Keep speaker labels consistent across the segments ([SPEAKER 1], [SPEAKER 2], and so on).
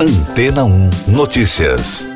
[SPEAKER 1] Antena 1 Notícias.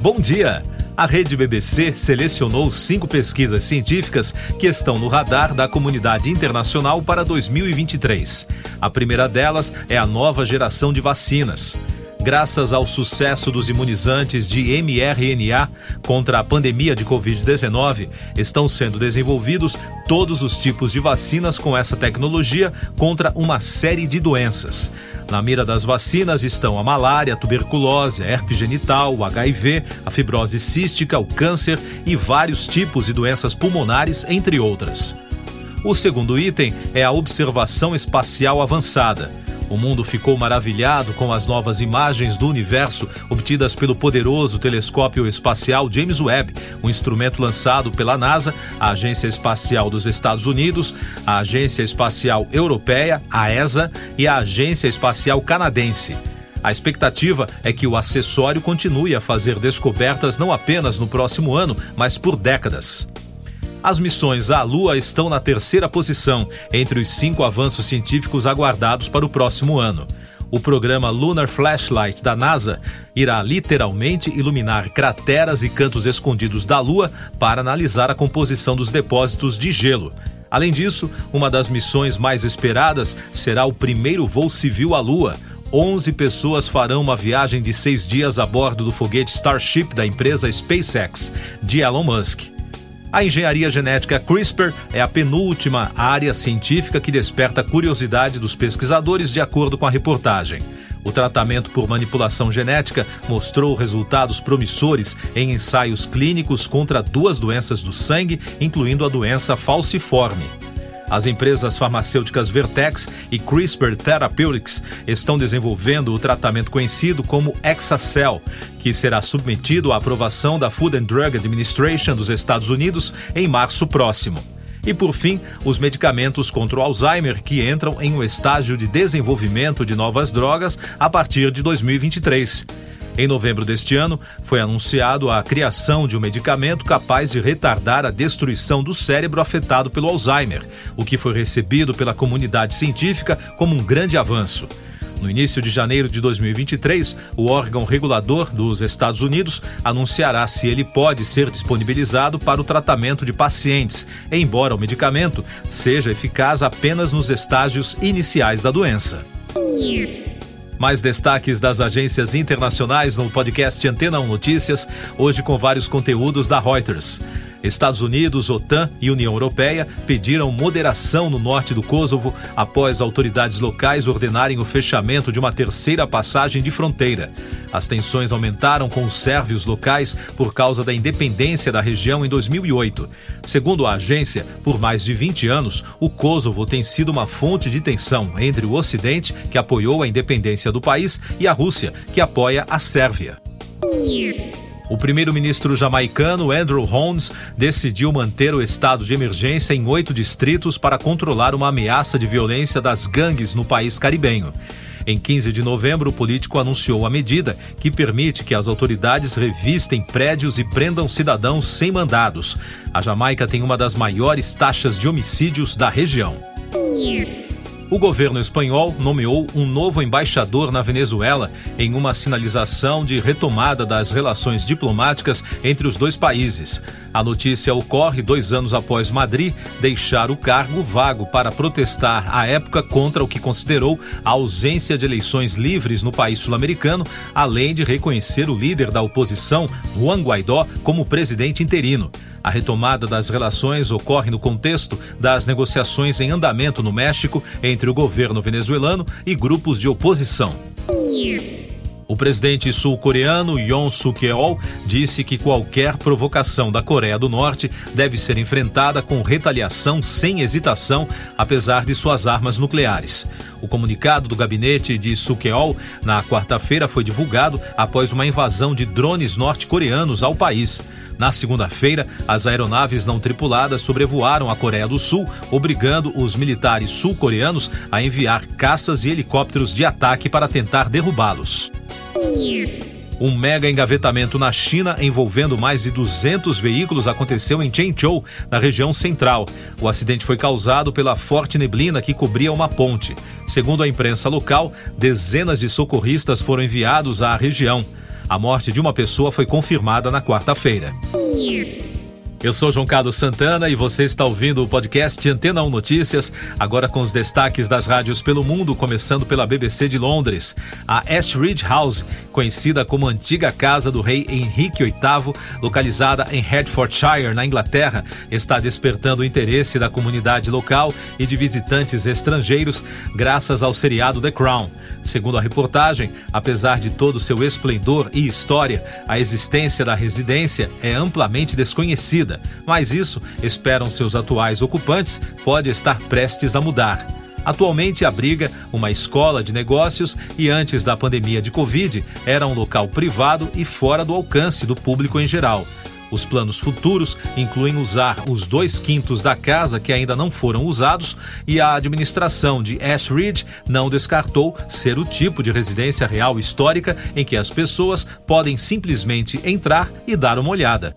[SPEAKER 2] Bom dia! A rede BBC selecionou cinco pesquisas científicas que estão no radar da comunidade internacional para 2023. A primeira delas é a nova geração de vacinas. Graças ao sucesso dos imunizantes de mRNA contra a pandemia de Covid-19, estão sendo desenvolvidos todos os tipos de vacinas com essa tecnologia contra uma série de doenças. Na mira das vacinas estão a malária, a tuberculose, a herpes genital, o HIV, a fibrose cística, o câncer e vários tipos de doenças pulmonares, entre outras. O segundo item é a observação espacial avançada. O mundo ficou maravilhado com as novas imagens do universo obtidas pelo poderoso telescópio espacial James Webb, um instrumento lançado pela NASA, a Agência Espacial dos Estados Unidos, a Agência Espacial Europeia, a ESA, e a Agência Espacial Canadense. A expectativa é que o acessório continue a fazer descobertas não apenas no próximo ano, mas por décadas. As missões à Lua estão na terceira posição entre os cinco avanços científicos aguardados para o próximo ano. O programa Lunar Flashlight da NASA irá literalmente iluminar crateras e cantos escondidos da Lua para analisar a composição dos depósitos de gelo. Além disso, uma das missões mais esperadas será o primeiro voo civil à Lua. 11 pessoas farão uma viagem de seis dias a bordo do foguete Starship da empresa SpaceX, de Elon Musk. A engenharia genética CRISPR é a penúltima área científica que desperta a curiosidade dos pesquisadores, de acordo com a reportagem. O tratamento por manipulação genética mostrou resultados promissores em ensaios clínicos contra duas doenças do sangue, incluindo a doença falciforme. As empresas farmacêuticas Vertex e CRISPR Therapeutics estão desenvolvendo o tratamento conhecido como Exacel, que será submetido à aprovação da Food and Drug Administration dos Estados Unidos em março próximo. E por fim, os medicamentos contra o Alzheimer, que entram em um estágio de desenvolvimento de novas drogas a partir de 2023. Em novembro deste ano, foi anunciado a criação de um medicamento capaz de retardar a destruição do cérebro afetado pelo Alzheimer, o que foi recebido pela comunidade científica como um grande avanço. No início de janeiro de 2023, o órgão regulador dos Estados Unidos anunciará se ele pode ser disponibilizado para o tratamento de pacientes, embora o medicamento seja eficaz apenas nos estágios iniciais da doença. Mais destaques das agências internacionais no podcast Antena 1 Notícias, hoje com vários conteúdos da Reuters. Estados Unidos, OTAN e União Europeia pediram moderação no norte do Kosovo após autoridades locais ordenarem o fechamento de uma terceira passagem de fronteira. As tensões aumentaram com os sérvios locais por causa da independência da região em 2008. Segundo a agência, por mais de 20 anos, o Kosovo tem sido uma fonte de tensão entre o Ocidente, que apoiou a independência do país, e a Rússia, que apoia a Sérvia. O primeiro-ministro jamaicano Andrew Holmes decidiu manter o estado de emergência em oito distritos para controlar uma ameaça de violência das gangues no país caribenho. Em 15 de novembro, o político anunciou a medida que permite que as autoridades revistem prédios e prendam cidadãos sem mandados. A Jamaica tem uma das maiores taxas de homicídios da região. O governo espanhol nomeou um novo embaixador na Venezuela em uma sinalização de retomada das relações diplomáticas entre os dois países. A notícia ocorre dois anos após Madrid deixar o cargo vago para protestar à época contra o que considerou a ausência de eleições livres no país sul-americano, além de reconhecer o líder da oposição, Juan Guaidó, como presidente interino. A retomada das relações ocorre no contexto das negociações em andamento no México entre o governo venezuelano e grupos de oposição. O presidente sul-coreano Yoon Suk-yeol disse que qualquer provocação da Coreia do Norte deve ser enfrentada com retaliação sem hesitação, apesar de suas armas nucleares. O comunicado do gabinete de Suk-yeol na quarta-feira foi divulgado após uma invasão de drones norte-coreanos ao país. Na segunda-feira, as aeronaves não tripuladas sobrevoaram a Coreia do Sul, obrigando os militares sul-coreanos a enviar caças e helicópteros de ataque para tentar derrubá-los. Um mega engavetamento na China envolvendo mais de 200 veículos aconteceu em Chengzhou, na região central. O acidente foi causado pela forte neblina que cobria uma ponte. Segundo a imprensa local, dezenas de socorristas foram enviados à região. A morte de uma pessoa foi confirmada na quarta-feira. Eu sou João Carlos Santana e você está ouvindo o podcast Antena 1 Notícias, agora com os destaques das rádios pelo mundo, começando pela BBC de Londres. A Ashridge House, conhecida como antiga casa do rei Henrique VIII, localizada em Hertfordshire, na Inglaterra, está despertando o interesse da comunidade local e de visitantes estrangeiros graças ao seriado The Crown. Segundo a reportagem, apesar de todo seu esplendor e história, a existência da residência é amplamente desconhecida, mas isso, esperam seus atuais ocupantes, pode estar prestes a mudar. Atualmente abriga uma escola de negócios e antes da pandemia de Covid era um local privado e fora do alcance do público em geral. Os planos futuros incluem usar os dois quintos da casa que ainda não foram usados e a administração de Ashridge não descartou ser o tipo de residência real histórica em que as pessoas podem simplesmente entrar e dar uma olhada.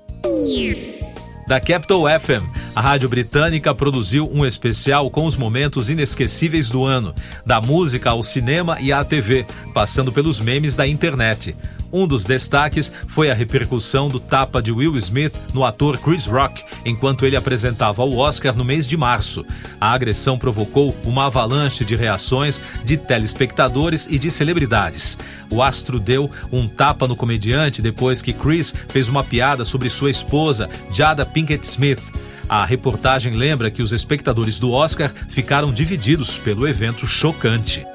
[SPEAKER 2] Da Capital FM, a rádio britânica produziu um especial com os momentos inesquecíveis do ano, da música ao cinema e à TV, passando pelos memes da internet. Um dos destaques foi a repercussão do tapa de Will Smith no ator Chris Rock, enquanto ele apresentava o Oscar no mês de março. A agressão provocou uma avalanche de reações de telespectadores e de celebridades. O astro deu um tapa no comediante depois que Chris fez uma piada sobre sua esposa, Jada Pinkett Smith. A reportagem lembra que os espectadores do Oscar ficaram divididos pelo evento chocante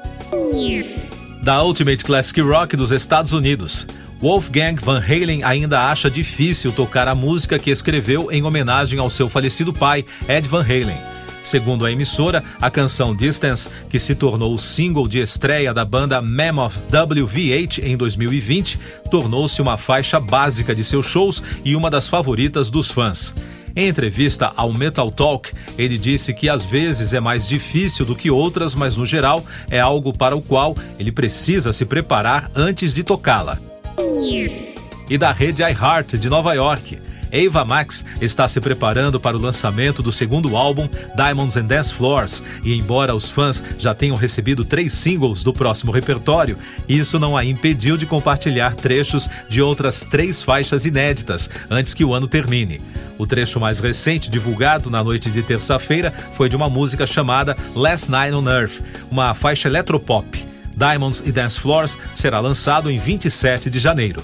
[SPEAKER 2] da Ultimate Classic Rock dos Estados Unidos. Wolfgang Van Halen ainda acha difícil tocar a música que escreveu em homenagem ao seu falecido pai, Ed Van Halen. Segundo a emissora, a canção Distance, que se tornou o single de estreia da banda Mammoth WVH em 2020, tornou-se uma faixa básica de seus shows e uma das favoritas dos fãs. Em entrevista ao Metal Talk, ele disse que às vezes é mais difícil do que outras, mas no geral é algo para o qual ele precisa se preparar antes de tocá-la. E da rede iHeart de Nova York. Ava Max está se preparando para o lançamento do segundo álbum Diamonds and Dance Floors, e embora os fãs já tenham recebido três singles do próximo repertório, isso não a impediu de compartilhar trechos de outras três faixas inéditas antes que o ano termine. O trecho mais recente, divulgado na noite de terça-feira, foi de uma música chamada Last Night on Earth, uma faixa eletropop. Diamonds e Dance Floors será lançado em 27 de janeiro.